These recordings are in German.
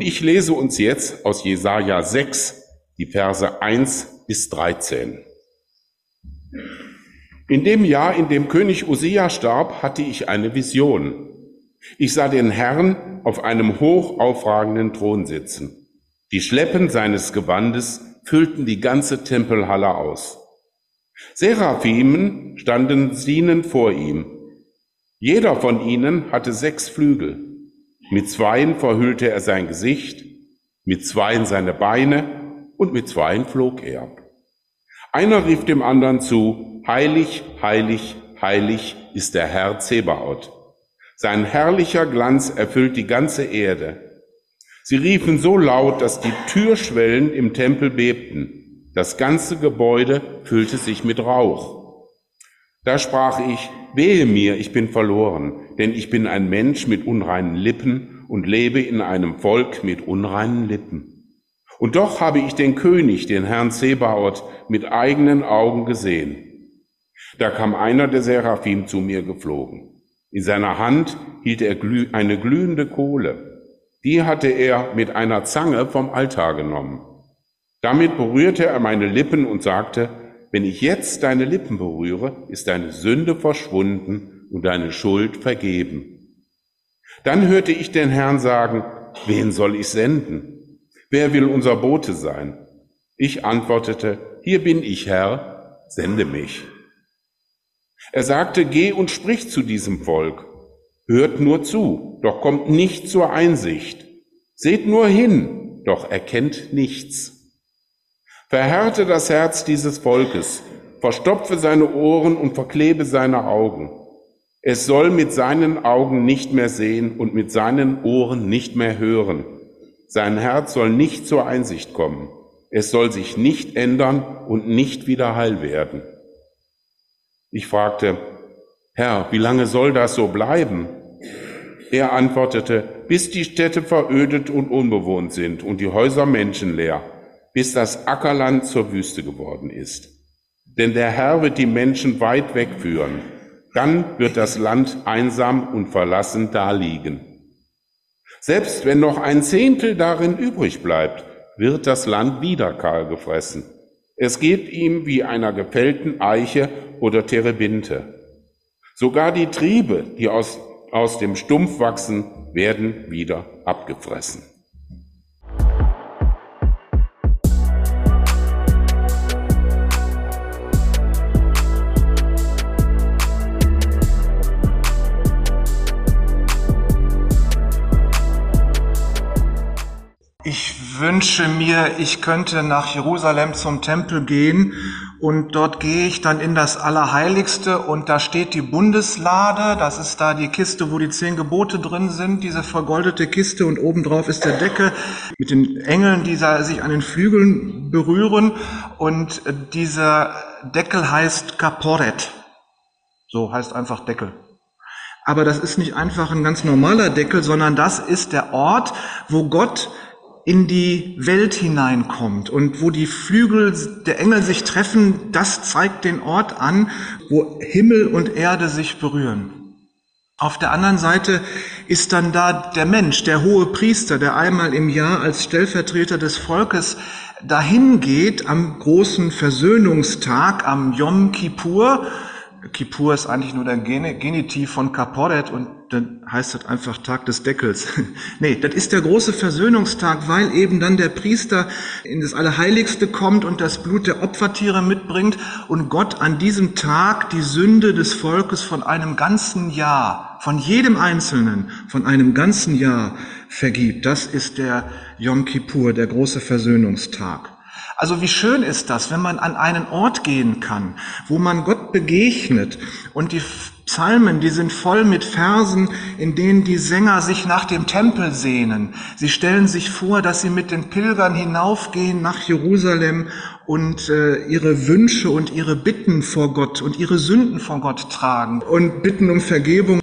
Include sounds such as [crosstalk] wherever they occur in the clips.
Und ich lese uns jetzt aus Jesaja 6 die Verse 1 bis 13. In dem Jahr, in dem König Usia starb, hatte ich eine Vision. Ich sah den Herrn auf einem hoch aufragenden Thron sitzen. Die Schleppen seines Gewandes füllten die ganze Tempelhalle aus. Seraphimen standen sienen vor ihm. Jeder von ihnen hatte sechs Flügel. Mit zweien verhüllte er sein Gesicht, mit zweien seine Beine und mit zweien flog er. Einer rief dem anderen zu, Heilig, heilig, heilig ist der Herr Zebaoth. Sein herrlicher Glanz erfüllt die ganze Erde. Sie riefen so laut, dass die Türschwellen im Tempel bebten. Das ganze Gebäude füllte sich mit Rauch. Da sprach ich, wehe mir, ich bin verloren, denn ich bin ein Mensch mit unreinen Lippen und lebe in einem Volk mit unreinen Lippen. Und doch habe ich den König, den Herrn Zebaoth, mit eigenen Augen gesehen. Da kam einer der Seraphim zu mir geflogen. In seiner Hand hielt er eine glühende Kohle. Die hatte er mit einer Zange vom Altar genommen. Damit berührte er meine Lippen und sagte, wenn ich jetzt deine Lippen berühre, ist deine Sünde verschwunden und deine Schuld vergeben. Dann hörte ich den Herrn sagen, wen soll ich senden? Wer will unser Bote sein? Ich antwortete, hier bin ich, Herr, sende mich. Er sagte, geh und sprich zu diesem Volk. Hört nur zu, doch kommt nicht zur Einsicht. Seht nur hin, doch erkennt nichts. Verhärte das Herz dieses Volkes, verstopfe seine Ohren und verklebe seine Augen. Es soll mit seinen Augen nicht mehr sehen und mit seinen Ohren nicht mehr hören. Sein Herz soll nicht zur Einsicht kommen. Es soll sich nicht ändern und nicht wieder heil werden. Ich fragte, Herr, wie lange soll das so bleiben? Er antwortete, bis die Städte verödet und unbewohnt sind und die Häuser menschenleer, bis das Ackerland zur Wüste geworden ist. Denn der Herr wird die Menschen weit wegführen dann wird das Land einsam und verlassen daliegen. Selbst wenn noch ein Zehntel darin übrig bleibt, wird das Land wieder kahl gefressen. Es geht ihm wie einer gefällten Eiche oder Terebinte. Sogar die Triebe, die aus, aus dem Stumpf wachsen, werden wieder abgefressen. Wünsche mir, ich könnte nach Jerusalem zum Tempel gehen und dort gehe ich dann in das Allerheiligste und da steht die Bundeslade, das ist da die Kiste, wo die zehn Gebote drin sind, diese vergoldete Kiste und obendrauf ist der Deckel mit den Engeln, die sich an den Flügeln berühren und dieser Deckel heißt Kaporet. So heißt einfach Deckel. Aber das ist nicht einfach ein ganz normaler Deckel, sondern das ist der Ort, wo Gott in die Welt hineinkommt und wo die Flügel der Engel sich treffen, das zeigt den Ort an, wo Himmel und Erde sich berühren. Auf der anderen Seite ist dann da der Mensch, der hohe Priester, der einmal im Jahr als Stellvertreter des Volkes dahin geht am großen Versöhnungstag, am Yom Kippur, Kippur ist eigentlich nur der Genitiv von Kaporet und dann heißt das einfach Tag des Deckels. [laughs] nee, das ist der große Versöhnungstag, weil eben dann der Priester in das Allerheiligste kommt und das Blut der Opfertiere mitbringt und Gott an diesem Tag die Sünde des Volkes von einem ganzen Jahr, von jedem Einzelnen, von einem ganzen Jahr vergibt. Das ist der Yom Kippur, der große Versöhnungstag. Also wie schön ist das, wenn man an einen Ort gehen kann, wo man Gott begegnet und die Psalmen, die sind voll mit Versen, in denen die Sänger sich nach dem Tempel sehnen. Sie stellen sich vor, dass sie mit den Pilgern hinaufgehen nach Jerusalem und äh, ihre Wünsche und ihre Bitten vor Gott und ihre Sünden vor Gott tragen und bitten um Vergebung.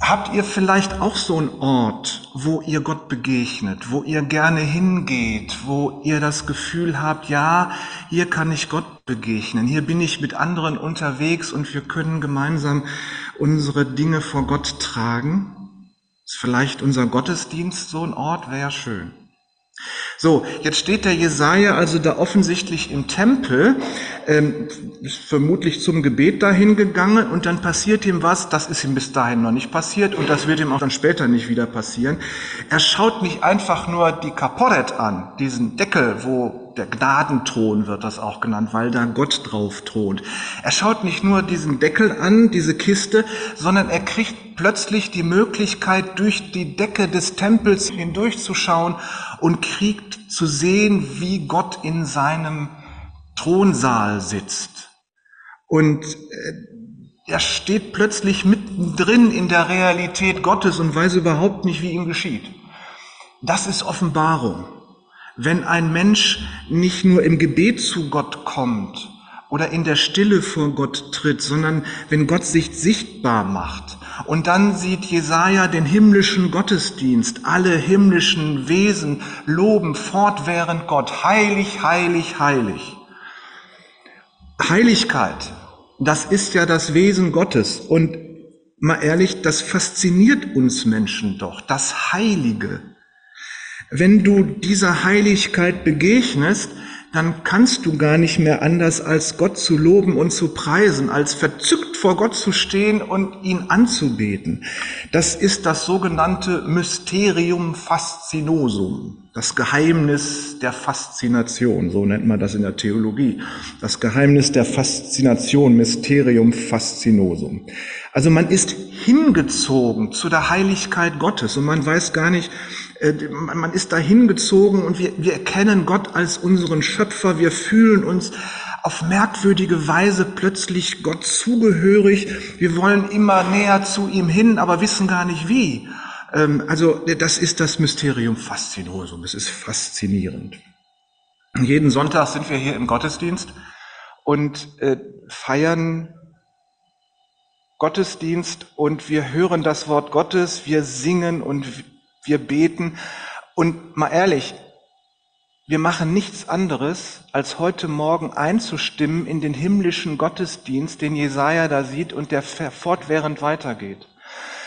Habt ihr vielleicht auch so einen Ort, wo ihr Gott begegnet, wo ihr gerne hingeht, wo ihr das Gefühl habt, ja, hier kann ich Gott begegnen, hier bin ich mit anderen unterwegs und wir können gemeinsam unsere Dinge vor Gott tragen? Ist vielleicht unser Gottesdienst so ein Ort? Wäre ja schön. So, jetzt steht der Jesaja also da offensichtlich im Tempel, ähm, ist vermutlich zum Gebet dahin gegangen und dann passiert ihm was, das ist ihm bis dahin noch nicht passiert und das wird ihm auch dann später nicht wieder passieren. Er schaut nicht einfach nur die Kaporet an, diesen Deckel, wo der Gnadenthron wird das auch genannt, weil da Gott drauf thront. Er schaut nicht nur diesen Deckel an, diese Kiste, sondern er kriegt plötzlich die Möglichkeit, durch die Decke des Tempels hindurchzuschauen und kriegt zu sehen, wie Gott in seinem Thronsaal sitzt. Und äh, er steht plötzlich mittendrin in der Realität Gottes und weiß überhaupt nicht, wie ihm geschieht. Das ist Offenbarung. Wenn ein Mensch nicht nur im Gebet zu Gott kommt oder in der Stille vor Gott tritt, sondern wenn Gott sich sichtbar macht. Und dann sieht Jesaja den himmlischen Gottesdienst. Alle himmlischen Wesen loben fortwährend Gott. Heilig, heilig, heilig. Heiligkeit, das ist ja das Wesen Gottes. Und mal ehrlich, das fasziniert uns Menschen doch. Das Heilige. Wenn du dieser Heiligkeit begegnest, dann kannst du gar nicht mehr anders, als Gott zu loben und zu preisen, als verzückt vor Gott zu stehen und ihn anzubeten. Das ist das sogenannte Mysterium Faszinosum, das Geheimnis der Faszination, so nennt man das in der Theologie. Das Geheimnis der Faszination, Mysterium Faszinosum. Also man ist hingezogen zu der Heiligkeit Gottes und man weiß gar nicht, man ist dahin gezogen und wir, wir erkennen Gott als unseren Schöpfer. Wir fühlen uns auf merkwürdige Weise plötzlich Gott zugehörig. Wir wollen immer näher zu ihm hin, aber wissen gar nicht wie. Ähm, also das ist das Mysterium Faszinosum. Es ist faszinierend. Jeden Sonntag sind wir hier im Gottesdienst und äh, feiern Gottesdienst und wir hören das Wort Gottes, wir singen und wir beten. Und mal ehrlich, wir machen nichts anderes, als heute Morgen einzustimmen in den himmlischen Gottesdienst, den Jesaja da sieht und der fortwährend weitergeht.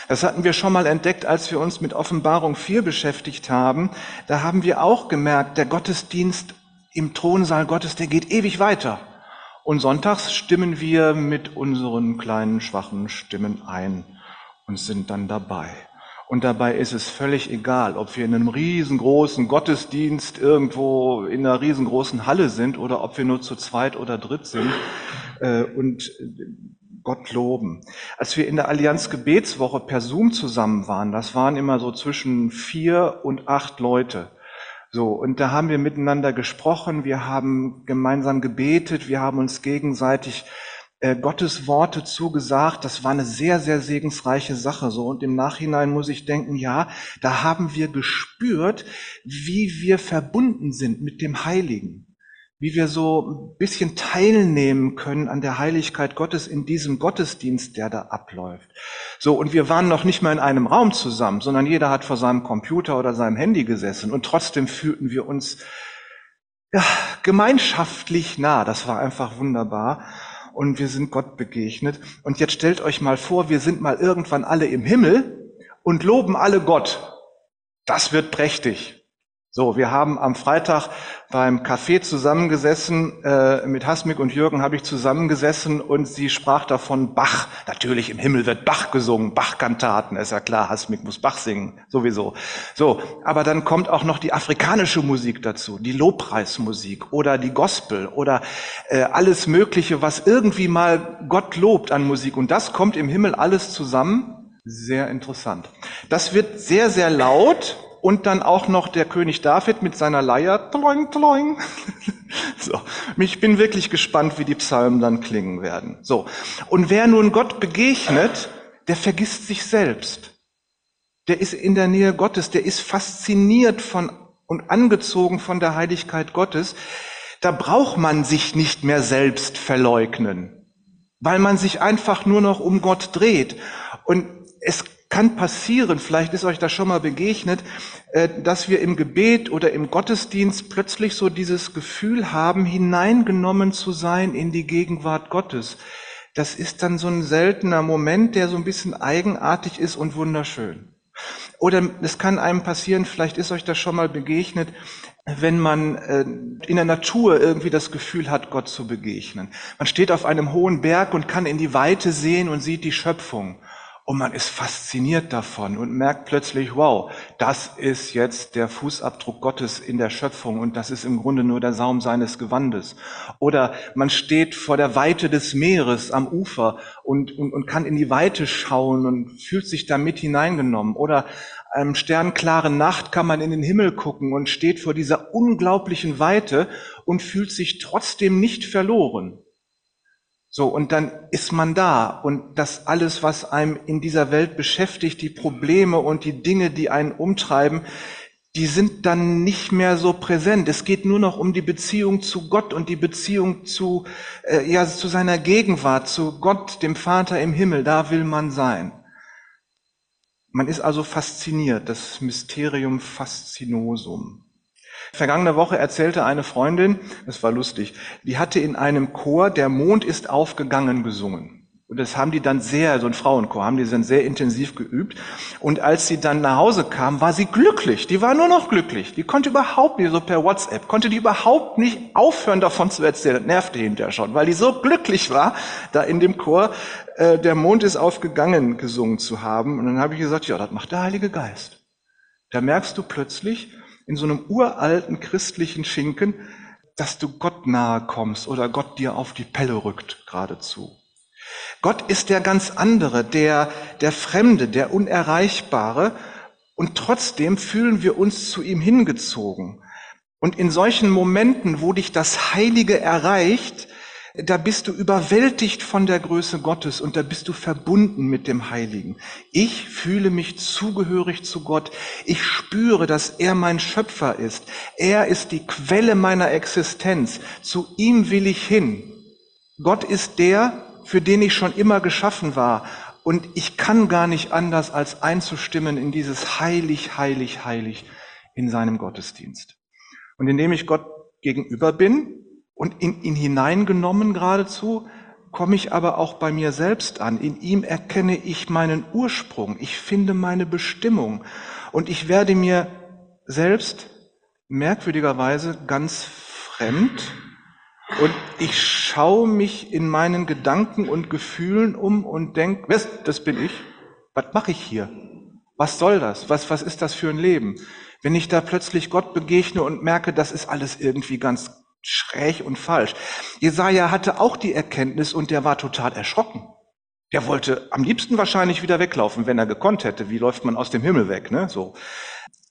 Das hatten wir schon mal entdeckt, als wir uns mit Offenbarung 4 beschäftigt haben. Da haben wir auch gemerkt, der Gottesdienst im Thronsaal Gottes, der geht ewig weiter. Und sonntags stimmen wir mit unseren kleinen, schwachen Stimmen ein und sind dann dabei. Und dabei ist es völlig egal, ob wir in einem riesengroßen Gottesdienst irgendwo in einer riesengroßen Halle sind oder ob wir nur zu zweit oder dritt sind äh, und Gott loben. Als wir in der Allianz Gebetswoche per Zoom zusammen waren, das waren immer so zwischen vier und acht Leute. So, und da haben wir miteinander gesprochen, wir haben gemeinsam gebetet, wir haben uns gegenseitig Gottes Worte zugesagt. Das war eine sehr, sehr segensreiche Sache. So und im Nachhinein muss ich denken, ja, da haben wir gespürt, wie wir verbunden sind mit dem Heiligen, wie wir so ein bisschen teilnehmen können an der Heiligkeit Gottes in diesem Gottesdienst, der da abläuft. So und wir waren noch nicht mal in einem Raum zusammen, sondern jeder hat vor seinem Computer oder seinem Handy gesessen und trotzdem fühlten wir uns ja, gemeinschaftlich nah. Das war einfach wunderbar und wir sind Gott begegnet. Und jetzt stellt euch mal vor, wir sind mal irgendwann alle im Himmel und loben alle Gott. Das wird prächtig. So, wir haben am Freitag beim Café zusammengesessen, äh, mit Hasmik und Jürgen habe ich zusammengesessen und sie sprach davon Bach. Natürlich im Himmel wird Bach gesungen, Bach-Kantaten, ist ja klar, Hasmik muss Bach singen, sowieso. So, aber dann kommt auch noch die afrikanische Musik dazu, die Lobpreismusik oder die Gospel oder äh, alles Mögliche, was irgendwie mal Gott lobt an Musik. Und das kommt im Himmel alles zusammen. Sehr interessant. Das wird sehr, sehr laut und dann auch noch der König David mit seiner Leier. Tloing, tloing. [laughs] so. Ich bin wirklich gespannt, wie die Psalmen dann klingen werden. So. Und wer nun Gott begegnet, der vergisst sich selbst. Der ist in der Nähe Gottes, der ist fasziniert von und angezogen von der Heiligkeit Gottes. Da braucht man sich nicht mehr selbst verleugnen, weil man sich einfach nur noch um Gott dreht. Und es kann passieren, vielleicht ist euch das schon mal begegnet, äh, dass wir im Gebet oder im Gottesdienst plötzlich so dieses Gefühl haben, hineingenommen zu sein in die Gegenwart Gottes. Das ist dann so ein seltener Moment, der so ein bisschen eigenartig ist und wunderschön. Oder es kann einem passieren, vielleicht ist euch das schon mal begegnet, wenn man äh, in der Natur irgendwie das Gefühl hat, Gott zu begegnen. Man steht auf einem hohen Berg und kann in die Weite sehen und sieht die Schöpfung. Und man ist fasziniert davon und merkt plötzlich, wow, das ist jetzt der Fußabdruck Gottes in der Schöpfung und das ist im Grunde nur der Saum seines Gewandes. Oder man steht vor der Weite des Meeres am Ufer und, und, und kann in die Weite schauen und fühlt sich da mit hineingenommen. Oder einem sternklaren Nacht kann man in den Himmel gucken und steht vor dieser unglaublichen Weite und fühlt sich trotzdem nicht verloren. So, und dann ist man da und das alles, was einem in dieser Welt beschäftigt, die Probleme und die Dinge, die einen umtreiben, die sind dann nicht mehr so präsent. Es geht nur noch um die Beziehung zu Gott und die Beziehung zu, äh, ja, zu seiner Gegenwart, zu Gott, dem Vater im Himmel. Da will man sein. Man ist also fasziniert, das Mysterium Faszinosum. Vergangene Woche erzählte eine Freundin, das war lustig, die hatte in einem Chor Der Mond ist aufgegangen gesungen. Und das haben die dann sehr, so ein Frauenchor, haben die dann sehr intensiv geübt. Und als sie dann nach Hause kam, war sie glücklich. Die war nur noch glücklich. Die konnte überhaupt nicht, so per WhatsApp, konnte die überhaupt nicht aufhören davon zu erzählen. Das nervte hinterher schon, weil die so glücklich war, da in dem Chor äh, Der Mond ist aufgegangen gesungen zu haben. Und dann habe ich gesagt, ja, das macht der Heilige Geist. Da merkst du plötzlich, in so einem uralten christlichen Schinken, dass du Gott nahe kommst oder Gott dir auf die Pelle rückt geradezu. Gott ist der ganz andere, der, der Fremde, der Unerreichbare und trotzdem fühlen wir uns zu ihm hingezogen. Und in solchen Momenten, wo dich das Heilige erreicht, da bist du überwältigt von der Größe Gottes und da bist du verbunden mit dem Heiligen. Ich fühle mich zugehörig zu Gott. Ich spüre, dass er mein Schöpfer ist. Er ist die Quelle meiner Existenz. Zu ihm will ich hin. Gott ist der, für den ich schon immer geschaffen war. Und ich kann gar nicht anders, als einzustimmen in dieses heilig, heilig, heilig in seinem Gottesdienst. Und indem ich Gott gegenüber bin, und in ihn hineingenommen geradezu, komme ich aber auch bei mir selbst an. In ihm erkenne ich meinen Ursprung, ich finde meine Bestimmung und ich werde mir selbst merkwürdigerweise ganz fremd und ich schaue mich in meinen Gedanken und Gefühlen um und denke, was, das bin ich, was mache ich hier? Was soll das? Was, was ist das für ein Leben? Wenn ich da plötzlich Gott begegne und merke, das ist alles irgendwie ganz schräg und falsch. Jesaja hatte auch die Erkenntnis und der war total erschrocken. Der wollte am liebsten wahrscheinlich wieder weglaufen, wenn er gekonnt hätte. Wie läuft man aus dem Himmel weg, ne? So.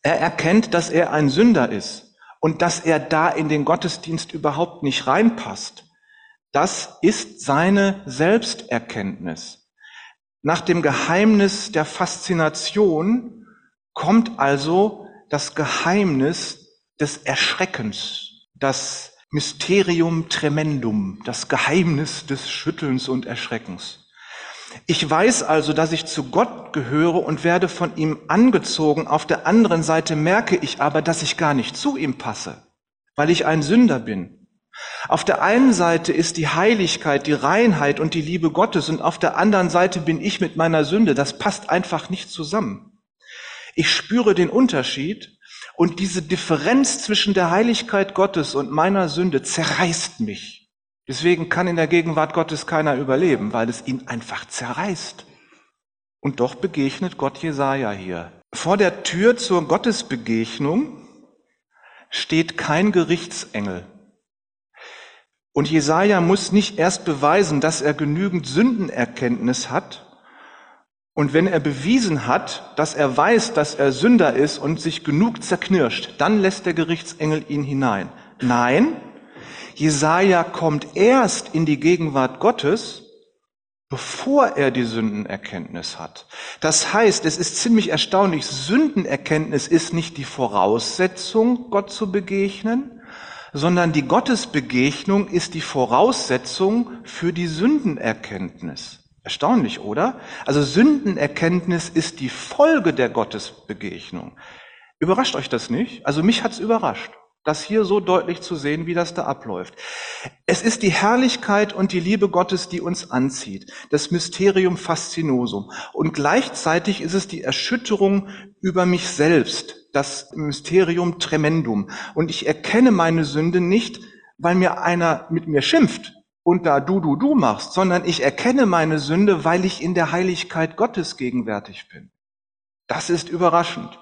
Er erkennt, dass er ein Sünder ist und dass er da in den Gottesdienst überhaupt nicht reinpasst. Das ist seine Selbsterkenntnis. Nach dem Geheimnis der Faszination kommt also das Geheimnis des Erschreckens, das Mysterium tremendum, das Geheimnis des Schüttelns und Erschreckens. Ich weiß also, dass ich zu Gott gehöre und werde von ihm angezogen. Auf der anderen Seite merke ich aber, dass ich gar nicht zu ihm passe, weil ich ein Sünder bin. Auf der einen Seite ist die Heiligkeit, die Reinheit und die Liebe Gottes und auf der anderen Seite bin ich mit meiner Sünde. Das passt einfach nicht zusammen. Ich spüre den Unterschied und diese Differenz zwischen der Heiligkeit Gottes und meiner Sünde zerreißt mich. Deswegen kann in der Gegenwart Gottes keiner überleben, weil es ihn einfach zerreißt. Und doch begegnet Gott Jesaja hier. Vor der Tür zur Gottesbegegnung steht kein Gerichtsengel. Und Jesaja muss nicht erst beweisen, dass er genügend Sündenerkenntnis hat, und wenn er bewiesen hat, dass er weiß, dass er Sünder ist und sich genug zerknirscht, dann lässt der Gerichtsengel ihn hinein. Nein, Jesaja kommt erst in die Gegenwart Gottes, bevor er die Sündenerkenntnis hat. Das heißt, es ist ziemlich erstaunlich, Sündenerkenntnis ist nicht die Voraussetzung, Gott zu begegnen, sondern die Gottesbegegnung ist die Voraussetzung für die Sündenerkenntnis. Erstaunlich, oder? Also Sündenerkenntnis ist die Folge der Gottesbegegnung. Überrascht euch das nicht? Also mich hat's überrascht. das hier so deutlich zu sehen, wie das da abläuft. Es ist die Herrlichkeit und die Liebe Gottes, die uns anzieht, das Mysterium Faszinosum. Und gleichzeitig ist es die Erschütterung über mich selbst, das Mysterium Tremendum. Und ich erkenne meine Sünde nicht, weil mir einer mit mir schimpft und da du, du, du machst, sondern ich erkenne meine Sünde, weil ich in der Heiligkeit Gottes gegenwärtig bin. Das ist überraschend.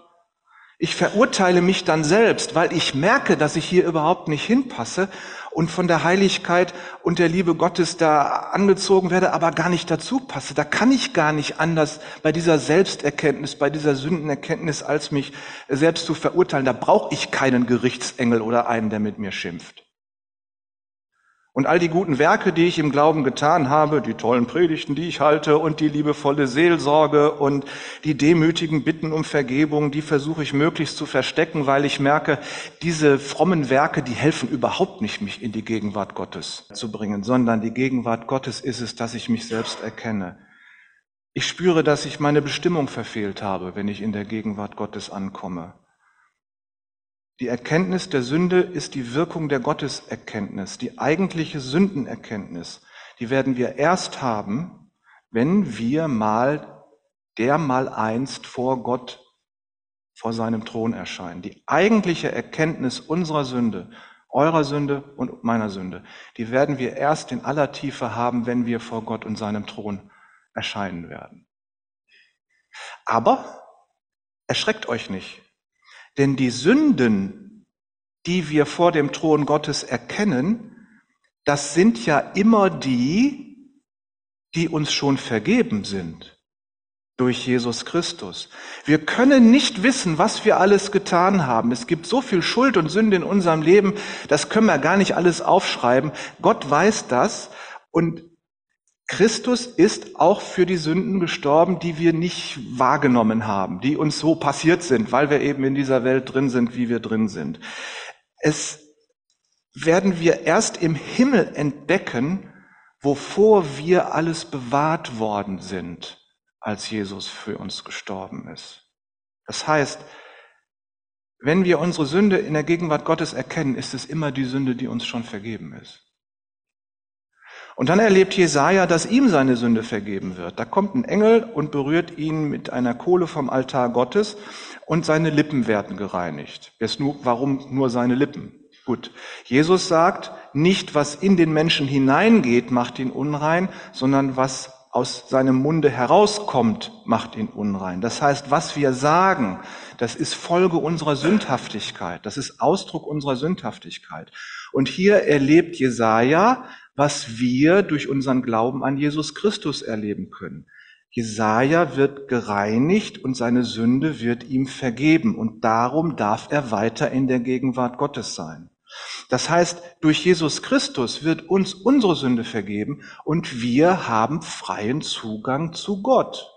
Ich verurteile mich dann selbst, weil ich merke, dass ich hier überhaupt nicht hinpasse und von der Heiligkeit und der Liebe Gottes da angezogen werde, aber gar nicht dazu passe. Da kann ich gar nicht anders bei dieser Selbsterkenntnis, bei dieser Sündenerkenntnis, als mich selbst zu verurteilen. Da brauche ich keinen Gerichtsengel oder einen, der mit mir schimpft. Und all die guten Werke, die ich im Glauben getan habe, die tollen Predigten, die ich halte und die liebevolle Seelsorge und die demütigen Bitten um Vergebung, die versuche ich möglichst zu verstecken, weil ich merke, diese frommen Werke, die helfen überhaupt nicht, mich in die Gegenwart Gottes zu bringen, sondern die Gegenwart Gottes ist es, dass ich mich selbst erkenne. Ich spüre, dass ich meine Bestimmung verfehlt habe, wenn ich in der Gegenwart Gottes ankomme. Die Erkenntnis der Sünde ist die Wirkung der Gotteserkenntnis, die eigentliche Sündenerkenntnis. Die werden wir erst haben, wenn wir mal der mal einst vor Gott, vor seinem Thron erscheinen. Die eigentliche Erkenntnis unserer Sünde, eurer Sünde und meiner Sünde, die werden wir erst in aller Tiefe haben, wenn wir vor Gott und seinem Thron erscheinen werden. Aber erschreckt euch nicht. Denn die Sünden, die wir vor dem Thron Gottes erkennen, das sind ja immer die, die uns schon vergeben sind durch Jesus Christus. Wir können nicht wissen, was wir alles getan haben. Es gibt so viel Schuld und Sünde in unserem Leben, das können wir gar nicht alles aufschreiben. Gott weiß das und Christus ist auch für die Sünden gestorben, die wir nicht wahrgenommen haben, die uns so passiert sind, weil wir eben in dieser Welt drin sind, wie wir drin sind. Es werden wir erst im Himmel entdecken, wovor wir alles bewahrt worden sind, als Jesus für uns gestorben ist. Das heißt, wenn wir unsere Sünde in der Gegenwart Gottes erkennen, ist es immer die Sünde, die uns schon vergeben ist. Und dann erlebt Jesaja, dass ihm seine Sünde vergeben wird. Da kommt ein Engel und berührt ihn mit einer Kohle vom Altar Gottes und seine Lippen werden gereinigt. Jetzt nur, warum nur seine Lippen? Gut. Jesus sagt, nicht was in den Menschen hineingeht, macht ihn unrein, sondern was aus seinem Munde herauskommt, macht ihn unrein. Das heißt, was wir sagen, das ist Folge unserer Sündhaftigkeit. Das ist Ausdruck unserer Sündhaftigkeit. Und hier erlebt Jesaja was wir durch unseren Glauben an Jesus Christus erleben können. Jesaja wird gereinigt und seine Sünde wird ihm vergeben und darum darf er weiter in der Gegenwart Gottes sein. Das heißt, durch Jesus Christus wird uns unsere Sünde vergeben und wir haben freien Zugang zu Gott.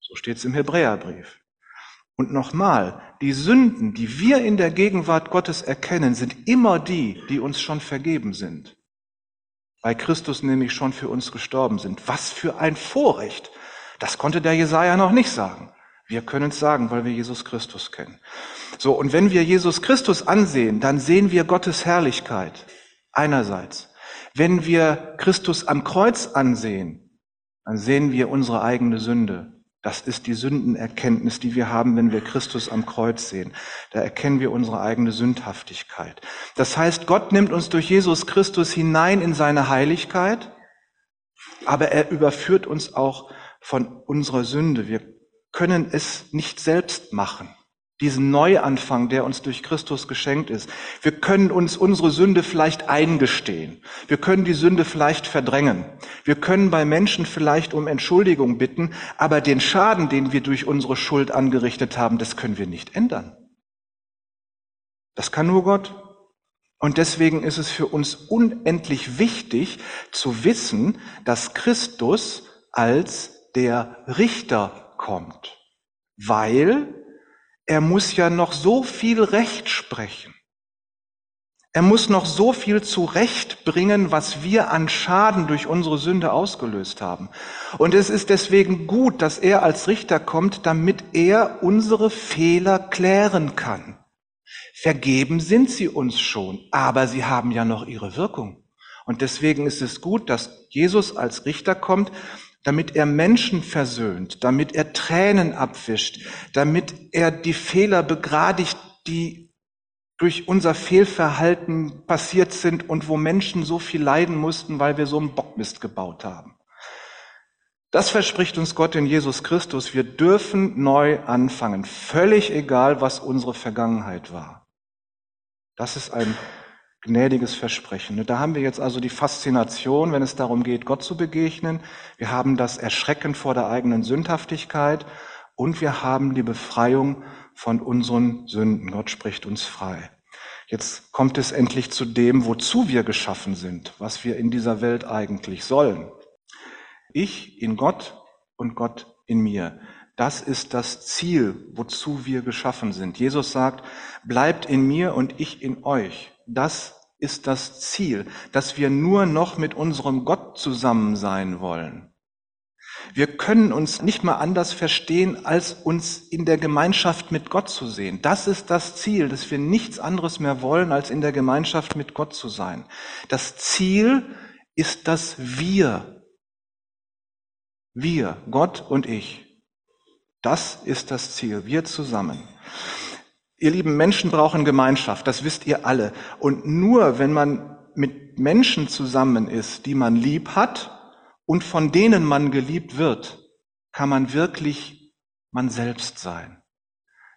So steht es im Hebräerbrief. Und nochmal, die Sünden, die wir in der Gegenwart Gottes erkennen, sind immer die, die uns schon vergeben sind weil Christus nämlich schon für uns gestorben sind. Was für ein Vorrecht. Das konnte der Jesaja noch nicht sagen. Wir können es sagen, weil wir Jesus Christus kennen. So. Und wenn wir Jesus Christus ansehen, dann sehen wir Gottes Herrlichkeit. Einerseits. Wenn wir Christus am Kreuz ansehen, dann sehen wir unsere eigene Sünde. Das ist die Sündenerkenntnis, die wir haben, wenn wir Christus am Kreuz sehen. Da erkennen wir unsere eigene Sündhaftigkeit. Das heißt, Gott nimmt uns durch Jesus Christus hinein in seine Heiligkeit, aber er überführt uns auch von unserer Sünde. Wir können es nicht selbst machen diesen Neuanfang, der uns durch Christus geschenkt ist. Wir können uns unsere Sünde vielleicht eingestehen. Wir können die Sünde vielleicht verdrängen. Wir können bei Menschen vielleicht um Entschuldigung bitten, aber den Schaden, den wir durch unsere Schuld angerichtet haben, das können wir nicht ändern. Das kann nur Gott. Und deswegen ist es für uns unendlich wichtig zu wissen, dass Christus als der Richter kommt, weil er muss ja noch so viel Recht sprechen. Er muss noch so viel zurechtbringen, was wir an Schaden durch unsere Sünde ausgelöst haben. Und es ist deswegen gut, dass er als Richter kommt, damit er unsere Fehler klären kann. Vergeben sind sie uns schon, aber sie haben ja noch ihre Wirkung. Und deswegen ist es gut, dass Jesus als Richter kommt, damit er Menschen versöhnt, damit er Tränen abwischt, damit er die Fehler begradigt, die durch unser Fehlverhalten passiert sind und wo Menschen so viel leiden mussten, weil wir so einen Bockmist gebaut haben. Das verspricht uns Gott in Jesus Christus. Wir dürfen neu anfangen, völlig egal, was unsere Vergangenheit war. Das ist ein gnädiges Versprechen. Da haben wir jetzt also die Faszination, wenn es darum geht, Gott zu begegnen. Wir haben das Erschrecken vor der eigenen Sündhaftigkeit und wir haben die Befreiung von unseren Sünden. Gott spricht uns frei. Jetzt kommt es endlich zu dem, wozu wir geschaffen sind, was wir in dieser Welt eigentlich sollen. Ich in Gott und Gott in mir. Das ist das Ziel, wozu wir geschaffen sind. Jesus sagt, bleibt in mir und ich in euch. Das ist das Ziel, dass wir nur noch mit unserem Gott zusammen sein wollen. Wir können uns nicht mal anders verstehen, als uns in der Gemeinschaft mit Gott zu sehen. Das ist das Ziel, dass wir nichts anderes mehr wollen, als in der Gemeinschaft mit Gott zu sein. Das Ziel ist das Wir. Wir, Gott und ich. Das ist das Ziel, wir zusammen. Ihr lieben Menschen brauchen Gemeinschaft, das wisst ihr alle. Und nur wenn man mit Menschen zusammen ist, die man lieb hat und von denen man geliebt wird, kann man wirklich man selbst sein.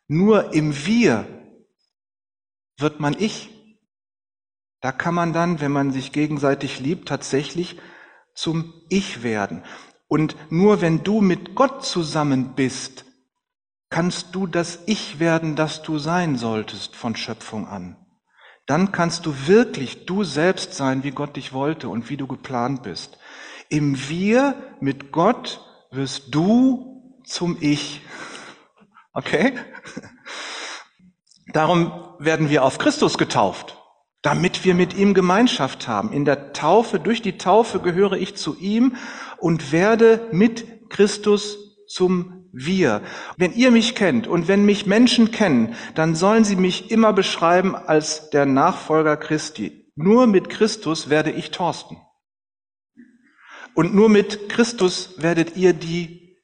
Nur im Wir wird man ich. Da kann man dann, wenn man sich gegenseitig liebt, tatsächlich zum Ich werden. Und nur wenn du mit Gott zusammen bist, kannst du das Ich werden, das du sein solltest von Schöpfung an. Dann kannst du wirklich du selbst sein, wie Gott dich wollte und wie du geplant bist. Im Wir mit Gott wirst du zum Ich. [laughs] Okay? Darum werden wir auf Christus getauft, damit wir mit ihm Gemeinschaft haben. In der Taufe, durch die Taufe gehöre ich zu ihm und werde mit Christus zum wir. Wenn ihr mich kennt und wenn mich Menschen kennen, dann sollen sie mich immer beschreiben als der Nachfolger Christi. Nur mit Christus werde ich Thorsten. Und nur mit Christus werdet ihr die,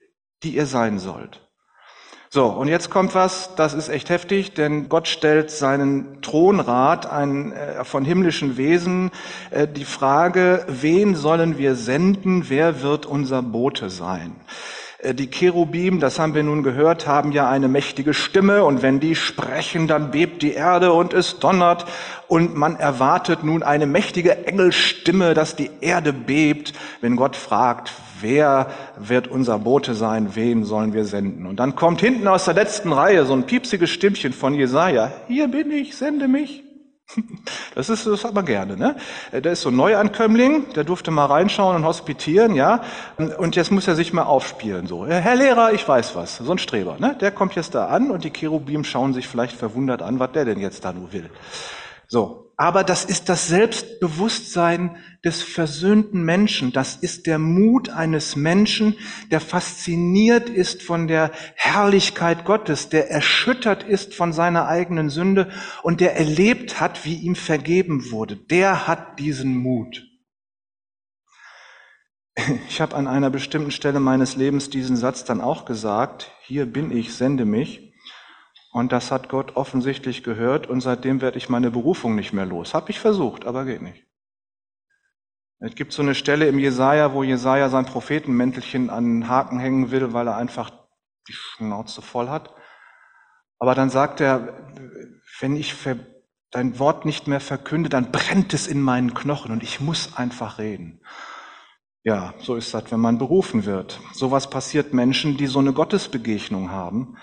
die ihr sein sollt. So, und jetzt kommt was, das ist echt heftig, denn Gott stellt seinen Thronrat ein, äh, von himmlischen Wesen äh, die Frage, wen sollen wir senden, wer wird unser Bote sein? Äh, die Cherubim, das haben wir nun gehört, haben ja eine mächtige Stimme und wenn die sprechen, dann bebt die Erde und es donnert und man erwartet nun eine mächtige Engelstimme, dass die Erde bebt, wenn Gott fragt, wer wird unser Bote sein, wen sollen wir senden? Und dann kommt hinten aus der letzten Reihe so ein piepsiges Stimmchen von Jesaja, hier bin ich, sende mich. Das ist das aber gerne, ne? Der ist so ein Neuankömmling, der durfte mal reinschauen und hospitieren, ja. Und jetzt muss er sich mal aufspielen, so. Herr Lehrer, ich weiß was. So ein Streber, ne? Der kommt jetzt da an und die Cherubim schauen sich vielleicht verwundert an, was der denn jetzt da nur will. So. Aber das ist das Selbstbewusstsein des versöhnten Menschen. Das ist der Mut eines Menschen, der fasziniert ist von der Herrlichkeit Gottes, der erschüttert ist von seiner eigenen Sünde und der erlebt hat, wie ihm vergeben wurde. Der hat diesen Mut. [laughs] Ich habe an einer bestimmten Stelle meines Lebens diesen Satz dann auch gesagt, hier bin ich, sende mich. Und das hat Gott offensichtlich gehört und seitdem werde ich meine Berufung nicht mehr los. Hab ich versucht, aber geht nicht. Es gibt so eine Stelle im Jesaja, wo Jesaja sein Prophetenmäntelchen an den Haken hängen will, weil er einfach die Schnauze voll hat. Aber dann sagt er, wenn ich dein Wort nicht mehr verkünde, dann brennt es in meinen Knochen und ich muss einfach reden. Ja, so ist das, wenn man berufen wird. Sowas passiert Menschen, die so eine Gottesbegegnung haben.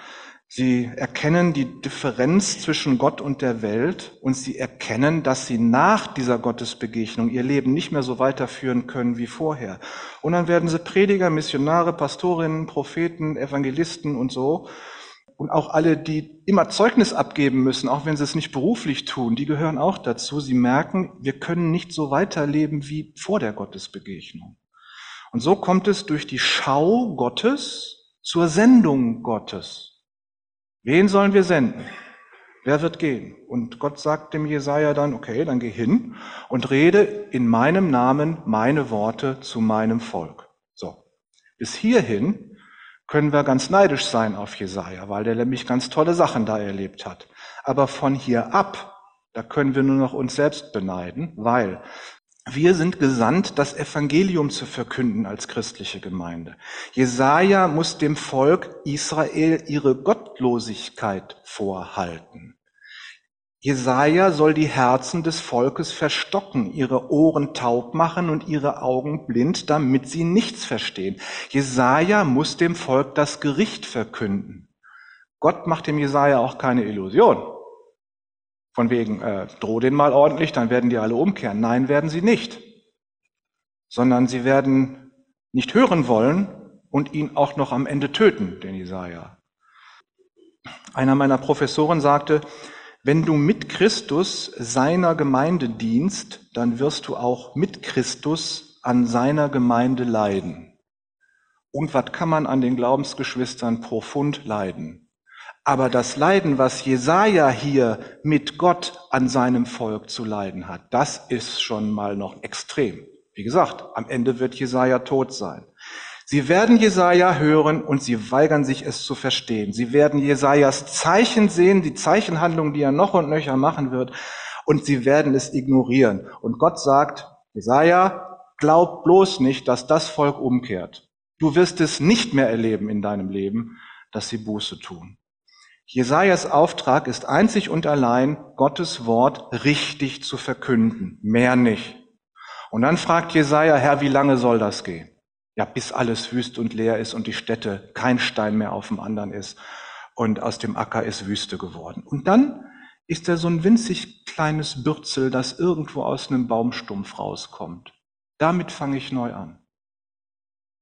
Sie erkennen die Differenz zwischen Gott und der Welt und sie erkennen, dass sie nach dieser Gottesbegegnung ihr Leben nicht mehr so weiterführen können wie vorher. Und dann werden sie Prediger, Missionare, Pastorinnen, Propheten, Evangelisten und so. Und auch alle, die immer Zeugnis abgeben müssen, auch wenn sie es nicht beruflich tun, die gehören auch dazu. Sie merken, wir können nicht so weiterleben wie vor der Gottesbegegnung. Und so kommt es durch die Schau Gottes zur Sendung Gottes. Wen sollen wir senden? Wer wird gehen? Und Gott sagt dem Jesaja dann, okay, dann geh hin und rede in meinem Namen meine Worte zu meinem Volk. So. Bis hierhin können wir ganz neidisch sein auf Jesaja, weil der nämlich ganz tolle Sachen da erlebt hat. Aber von hier ab, da können wir nur noch uns selbst beneiden, weil wir sind gesandt, das Evangelium zu verkünden als christliche Gemeinde. Jesaja muss dem Volk Israel ihre Gottlosigkeit vorhalten. Jesaja soll die Herzen des Volkes verstocken, ihre Ohren taub machen und ihre Augen blind, damit sie nichts verstehen. Jesaja muss dem Volk das Gericht verkünden. Gott macht dem Jesaja auch keine Illusion. Von wegen, äh, droh den mal ordentlich, dann werden die alle umkehren. Nein, werden sie nicht. Sondern sie werden nicht hören wollen und ihn auch noch am Ende töten, den Jesaja. Einer meiner Professoren sagte, wenn du mit Christus seiner Gemeinde dienst, dann wirst du auch mit Christus an seiner Gemeinde leiden. Und was kann man an den Glaubensgeschwistern profund leiden? Aber das Leiden, was Jesaja hier mit Gott an seinem Volk zu leiden hat, das ist schon mal noch extrem. Wie gesagt, am Ende wird Jesaja tot sein. Sie werden Jesaja hören und sie weigern sich es zu verstehen. Sie werden Jesajas Zeichen sehen, die Zeichenhandlungen, die er noch und nöcher machen wird, und sie werden es ignorieren. Und Gott sagt, Jesaja, glaub bloß nicht, dass das Volk umkehrt. Du wirst es nicht mehr erleben in deinem Leben, dass sie Buße tun. Jesajas Auftrag ist einzig und allein, Gottes Wort richtig zu verkünden. Mehr nicht. Und dann fragt Jesaja, Herr, wie lange soll das gehen? ja, bis alles wüst und leer ist und die Stätte kein Stein mehr auf dem anderen ist und aus dem Acker ist Wüste geworden. Und dann ist er so ein winzig kleines Bürzel, das irgendwo aus einem Baumstumpf rauskommt. Damit fange ich neu an.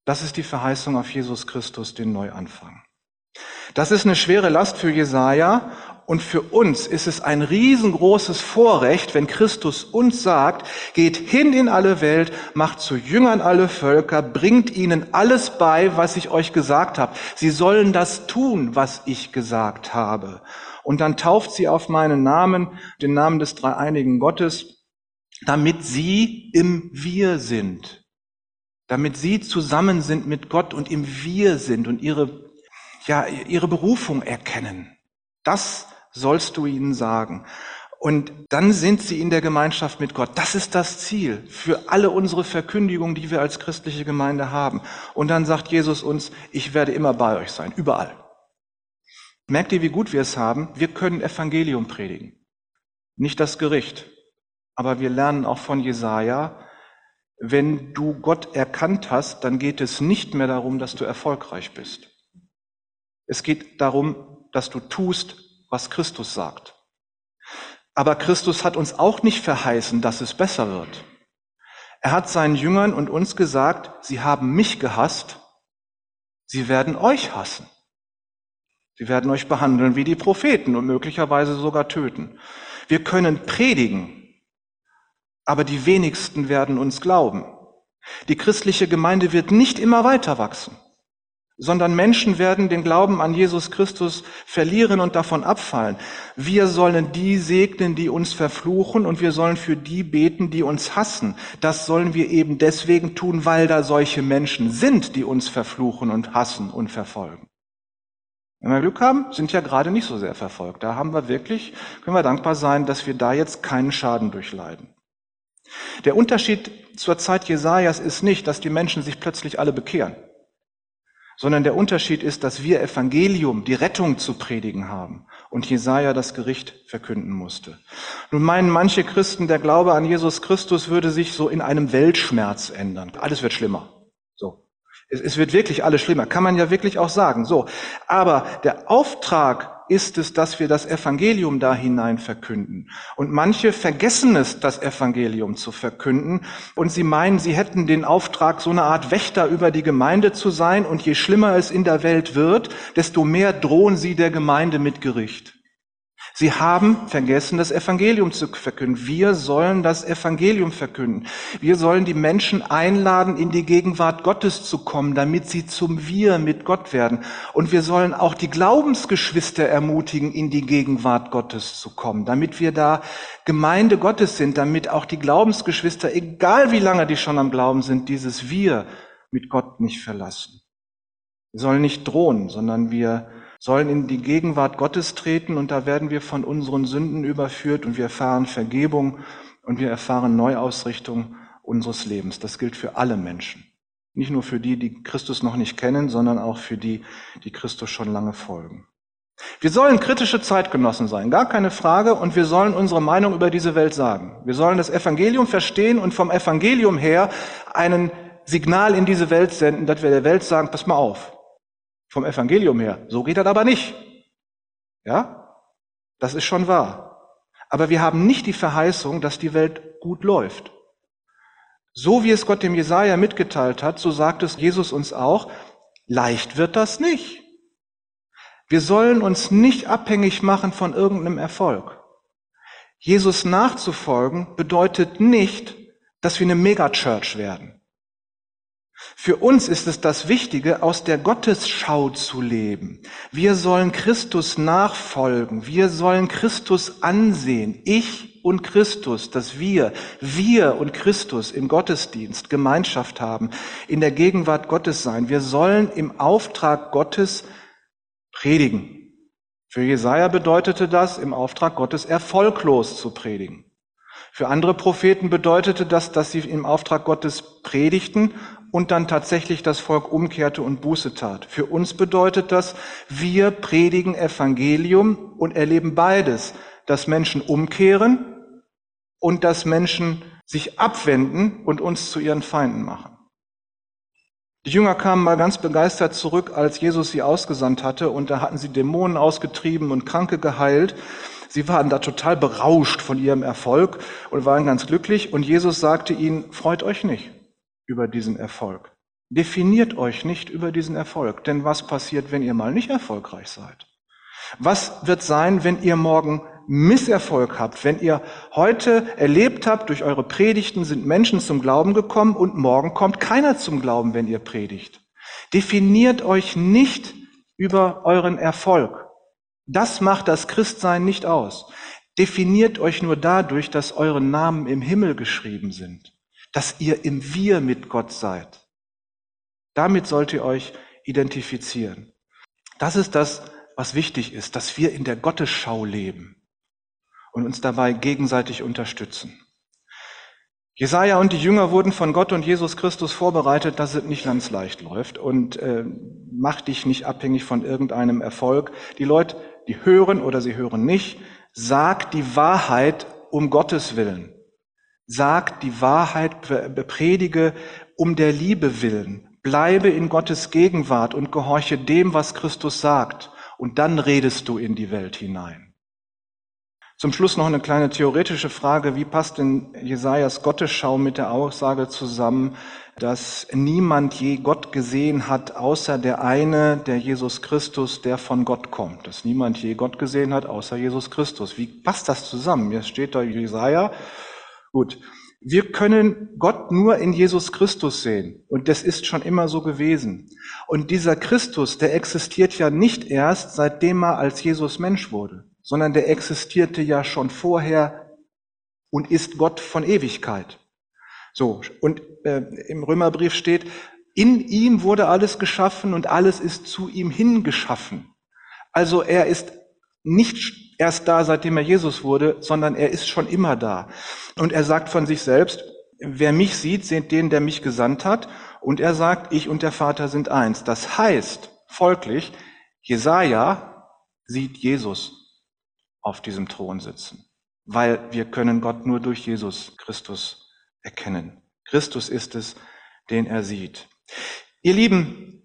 Das ist die Verheißung auf Jesus Christus, den Neuanfang. Das ist eine schwere Last für Jesaja und für uns ist es ein riesengroßes Vorrecht, wenn Christus uns sagt, geht hin in alle Welt, macht zu Jüngern alle Völker, bringt ihnen alles bei, was ich euch gesagt habe. Sie sollen das tun, was ich gesagt habe. Und dann tauft sie auf meinen Namen, den Namen des dreieinigen Gottes, damit sie im Wir sind. Damit sie zusammen sind mit Gott und im Wir sind und ihre, ja, ihre Berufung erkennen. Das sollst du ihnen sagen. Und dann sind sie in der Gemeinschaft mit Gott. Das ist das Ziel für alle unsere Verkündigungen, die wir als christliche Gemeinde haben. Und dann sagt Jesus uns, ich werde immer bei euch sein, überall. Merkt ihr, wie gut wir es haben? Wir können Evangelium predigen. Nicht das Gericht. Aber wir lernen auch von Jesaja, wenn du Gott erkannt hast, dann geht es nicht mehr darum, dass du erfolgreich bist. Es geht darum, dass du tust, was Christus sagt. Aber Christus hat uns auch nicht verheißen, dass es besser wird. Er hat seinen Jüngern und uns gesagt, sie haben mich gehasst, sie werden euch hassen. Sie werden euch behandeln wie die Propheten und möglicherweise sogar töten. Wir können predigen, aber die wenigsten werden uns glauben. Die christliche Gemeinde wird nicht immer weiter wachsen sondern Menschen werden den Glauben an Jesus Christus verlieren und davon abfallen. Wir sollen die segnen, die uns verfluchen und wir sollen für die beten, die uns hassen. Das sollen wir eben deswegen tun, weil da solche Menschen sind, die uns verfluchen und hassen und verfolgen. Wenn wir Glück haben, sind ja gerade nicht so sehr verfolgt. Da haben wir wirklich, können wir dankbar sein, dass wir da jetzt keinen Schaden durchleiden. Der Unterschied zur Zeit Jesajas ist nicht, dass die Menschen sich plötzlich alle bekehren sondern der Unterschied ist, dass wir Evangelium, die Rettung zu predigen haben und Jesaja das Gericht verkünden musste. Nun meinen manche Christen, der Glaube an Jesus Christus würde sich so in einem Weltschmerz ändern. Alles wird schlimmer. Es, es wird wirklich alles schlimmer. Kann man ja wirklich auch sagen. So. Aber der Auftrag ist es, dass wir das Evangelium da hinein verkünden. Und manche vergessen es, das Evangelium zu verkünden. Und sie meinen, sie hätten den Auftrag, so eine Art Wächter über die Gemeinde zu sein. Und je schlimmer es in der Welt wird, desto mehr drohen sie der Gemeinde mit Gericht. Sie haben vergessen, das Evangelium zu verkünden. Wir sollen das Evangelium verkünden. Wir sollen die Menschen einladen, in die Gegenwart Gottes zu kommen, damit sie zum Wir mit Gott werden. Und wir sollen auch die Glaubensgeschwister ermutigen, in die Gegenwart Gottes zu kommen, damit wir da Gemeinde Gottes sind, damit auch die Glaubensgeschwister, egal wie lange die schon am Glauben sind, dieses Wir mit Gott nicht verlassen. Wir sollen nicht drohen, sondern wir sollen in die Gegenwart Gottes treten und da werden wir von unseren Sünden überführt und wir erfahren Vergebung und wir erfahren Neuausrichtung unseres Lebens. Das gilt für alle Menschen. Nicht nur für die, die Christus noch nicht kennen, sondern auch für die, die Christus schon lange folgen. Wir sollen kritische Zeitgenossen sein, gar keine Frage, und wir sollen unsere Meinung über diese Welt sagen. Wir sollen das Evangelium verstehen und vom Evangelium her einen Signal in diese Welt senden, dass wir der Welt sagen, pass mal auf, vom Evangelium her. So geht das aber nicht. Ja? Das ist schon wahr. Aber wir haben nicht die Verheißung, dass die Welt gut läuft. So wie es Gott dem Jesaja mitgeteilt hat, so sagt es Jesus uns auch, leicht wird das nicht. Wir sollen uns nicht abhängig machen von irgendeinem Erfolg. Jesus nachzufolgen bedeutet nicht, dass wir eine Megachurch werden. Für uns ist es das Wichtige, aus der Gottesschau zu leben. Wir sollen Christus nachfolgen. Wir sollen Christus ansehen. Ich und Christus, dass wir, wir und Christus im Gottesdienst Gemeinschaft haben, in der Gegenwart Gottes sein. Wir sollen im Auftrag Gottes predigen. Für Jesaja bedeutete das, im Auftrag Gottes erfolglos zu predigen. Für andere Propheten bedeutete das, dass sie im Auftrag Gottes predigten und dann tatsächlich das Volk umkehrte und Buße tat. Für uns bedeutet das, wir predigen Evangelium und erleben beides, dass Menschen umkehren und dass Menschen sich abwenden und uns zu ihren Feinden machen. Die Jünger kamen mal ganz begeistert zurück, als Jesus sie ausgesandt hatte, und da hatten sie Dämonen ausgetrieben und Kranke geheilt. Sie waren da total berauscht von ihrem Erfolg und waren ganz glücklich. Und Jesus sagte ihnen, freut euch nicht über diesen Erfolg. Definiert euch nicht über diesen Erfolg. Denn was passiert, wenn ihr mal nicht erfolgreich seid? Was wird sein, wenn ihr morgen Misserfolg habt? Wenn ihr heute erlebt habt, durch eure Predigten sind Menschen zum Glauben gekommen und morgen kommt keiner zum Glauben, wenn ihr predigt. Definiert euch nicht über euren Erfolg. Das macht das Christsein nicht aus. Definiert euch nur dadurch, dass eure Namen im Himmel geschrieben sind, dass ihr im Wir mit Gott seid. Damit sollt ihr euch identifizieren. Das ist das, was wichtig ist, dass wir in der Gottesschau leben und uns dabei gegenseitig unterstützen. Jesaja und die Jünger wurden von Gott und Jesus Christus vorbereitet, dass es nicht ganz leicht läuft und äh, mach dich nicht abhängig von irgendeinem Erfolg. Die Leute, die hören oder sie hören nicht, sag die Wahrheit um Gottes Willen. Sag die Wahrheit, predige um der Liebe willen. Bleibe in Gottes Gegenwart und gehorche dem, was Christus sagt. Und dann redest du in die Welt hinein. Zum Schluss noch eine kleine theoretische Frage. Wie passt denn Jesajas Gottesschau mit der Aussage zusammen, dass niemand je Gott gesehen hat, außer der eine, der Jesus Christus, der von Gott kommt? Dass niemand je Gott gesehen hat, außer Jesus Christus. Wie passt das zusammen? Hier steht da Jesaja. Gut. Wir können Gott nur in Jesus Christus sehen. Und das ist schon immer so gewesen. Und dieser Christus, der existiert ja nicht erst, seitdem er als Jesus Mensch wurde sondern der existierte ja schon vorher und ist Gott von Ewigkeit. So, und äh, im Römerbrief steht, in ihm wurde alles geschaffen und alles ist zu ihm hingeschaffen. Also er ist nicht erst da, seitdem er Jesus wurde, sondern er ist schon immer da. Und er sagt von sich selbst, wer mich sieht, sieht den, der mich gesandt hat. Und er sagt, ich und der Vater sind eins. Das heißt, folglich, Jesaja sieht Jesus auf diesem Thron sitzen, weil wir können Gott nur durch Jesus Christus erkennen. Christus ist es, den er sieht. Ihr Lieben,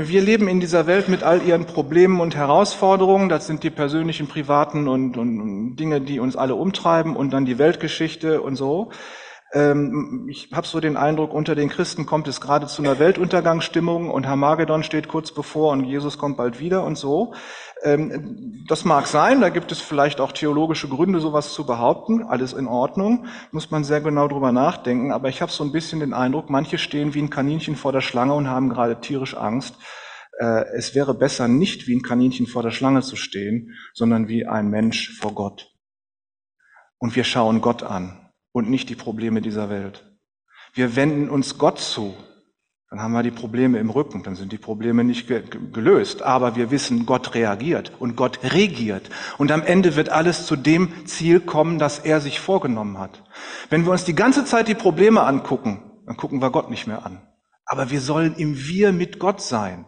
wir leben in dieser Welt mit all ihren Problemen und Herausforderungen. Das sind die persönlichen, privaten und, und Dinge, die uns alle umtreiben und dann die Weltgeschichte und so. Ähm, ich habe so den Eindruck, unter den Christen kommt es gerade zu einer Weltuntergangsstimmung und Hamagedon steht kurz bevor und Jesus kommt bald wieder und so. Ähm, das mag sein, da gibt es vielleicht auch theologische Gründe, sowas zu behaupten. Alles in Ordnung, muss man sehr genau drüber nachdenken. Aber ich habe so ein bisschen den Eindruck, manche stehen wie ein Kaninchen vor der Schlange und haben gerade tierisch Angst. Äh, es wäre besser, nicht wie ein Kaninchen vor der Schlange zu stehen, sondern wie ein Mensch vor Gott. Und wir schauen Gott an und nicht die Probleme dieser Welt. Wir wenden uns Gott zu, dann haben wir die Probleme im Rücken, dann sind die Probleme nicht ge gelöst. Aber wir wissen, Gott reagiert und Gott regiert. Und am Ende wird alles zu dem Ziel kommen, das er sich vorgenommen hat. Wenn wir uns die ganze Zeit die Probleme angucken, dann gucken wir Gott nicht mehr an. Aber wir sollen im Wir mit Gott sein.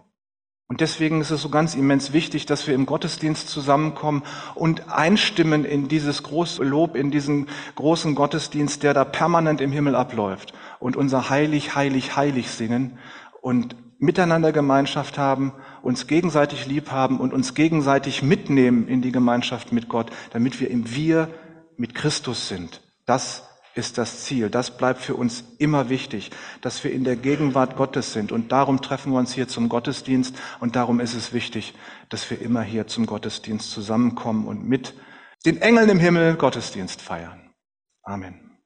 Und deswegen ist es so ganz immens wichtig, dass wir im Gottesdienst zusammenkommen und einstimmen in dieses große Lob, in diesen großen Gottesdienst, der da permanent im Himmel abläuft und unser Heilig, Heilig, Heilig singen und miteinander Gemeinschaft haben, uns gegenseitig lieb haben und uns gegenseitig mitnehmen in die Gemeinschaft mit Gott, damit wir im Wir mit Christus sind. Das ist das Ziel. Das bleibt für uns immer wichtig, dass wir in der Gegenwart Gottes sind. Und darum treffen wir uns hier zum Gottesdienst. Und darum ist es wichtig, dass wir immer hier zum Gottesdienst zusammenkommen und mit den Engeln im Himmel Gottesdienst feiern. Amen.